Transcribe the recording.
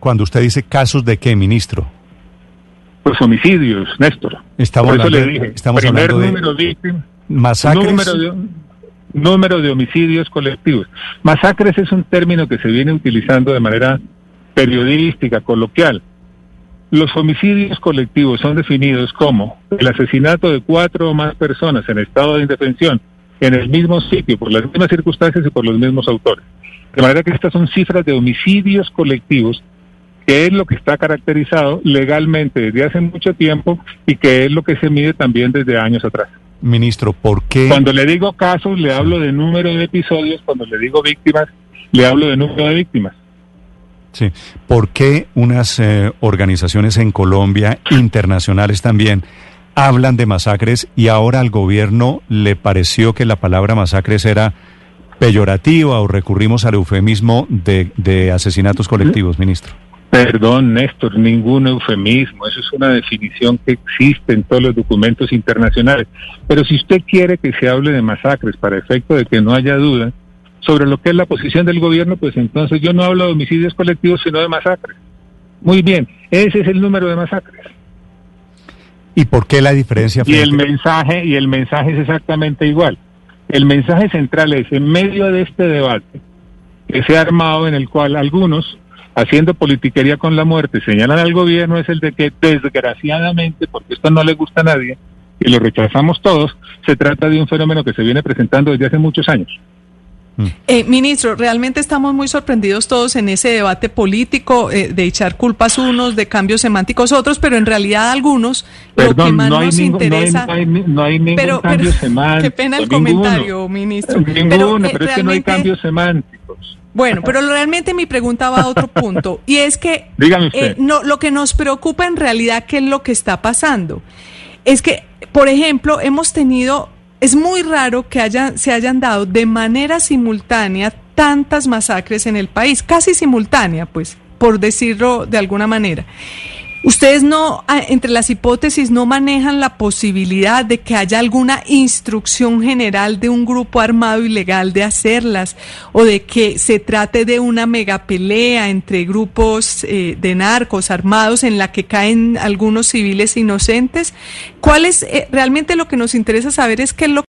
Cuando usted dice casos de qué, ministro. Pues homicidios, Néstor. Estamos Por eso hablando, le dije, estamos primer hablando de número de víctimas, masacres. número de, número de homicidios colectivos. Masacres es un término que se viene utilizando de manera periodística, coloquial. Los homicidios colectivos son definidos como el asesinato de cuatro o más personas en estado de indefensión en el mismo sitio, por las mismas circunstancias y por los mismos autores. De manera que estas son cifras de homicidios colectivos, que es lo que está caracterizado legalmente desde hace mucho tiempo y que es lo que se mide también desde años atrás. Ministro, ¿por qué? Cuando le digo casos, le hablo de número de episodios, cuando le digo víctimas, le hablo de número de víctimas. Sí. ¿Por qué unas eh, organizaciones en Colombia, internacionales también, hablan de masacres y ahora al gobierno le pareció que la palabra masacres era peyorativa o recurrimos al eufemismo de, de asesinatos colectivos, ministro? Perdón, Néstor, ningún eufemismo. Eso es una definición que existe en todos los documentos internacionales. Pero si usted quiere que se hable de masacres para efecto de que no haya duda sobre lo que es la posición del gobierno, pues entonces yo no hablo de homicidios colectivos, sino de masacres. Muy bien, ese es el número de masacres. ¿Y por qué la diferencia? Y el mensaje y el mensaje es exactamente igual. El mensaje central es en medio de este debate que se ha armado en el cual algunos haciendo politiquería con la muerte señalan al gobierno es el de que desgraciadamente porque esto no le gusta a nadie y lo rechazamos todos, se trata de un fenómeno que se viene presentando desde hace muchos años. Eh, ministro, realmente estamos muy sorprendidos todos en ese debate político eh, de echar culpas unos, de cambios semánticos otros, pero en realidad algunos lo que más no hay, nos ningún, no, hay, interesa. no, hay, no hay ningún pero, cambio pero- semántico. qué pena el ninguno. comentario, ministro. Ninguno, eh, pero, es que no hay realmente- cambios semánticos. Bueno, pero realmente mi pregunta va a otro punto y es que eh, no, lo que nos preocupa en realidad qué es lo que está pasando. Es que, por ejemplo, hemos tenido, es muy raro que haya, se hayan dado de manera simultánea tantas masacres en el país, casi simultánea, pues, por decirlo de alguna manera. Ustedes no, ah, entre las hipótesis, no manejan la posibilidad de que haya alguna instrucción general de un grupo armado ilegal de hacerlas o de que se trate de una megapelea entre grupos eh, de narcos armados en la que caen algunos civiles inocentes. ¿Cuál es eh, realmente lo que nos interesa saber es qué es lo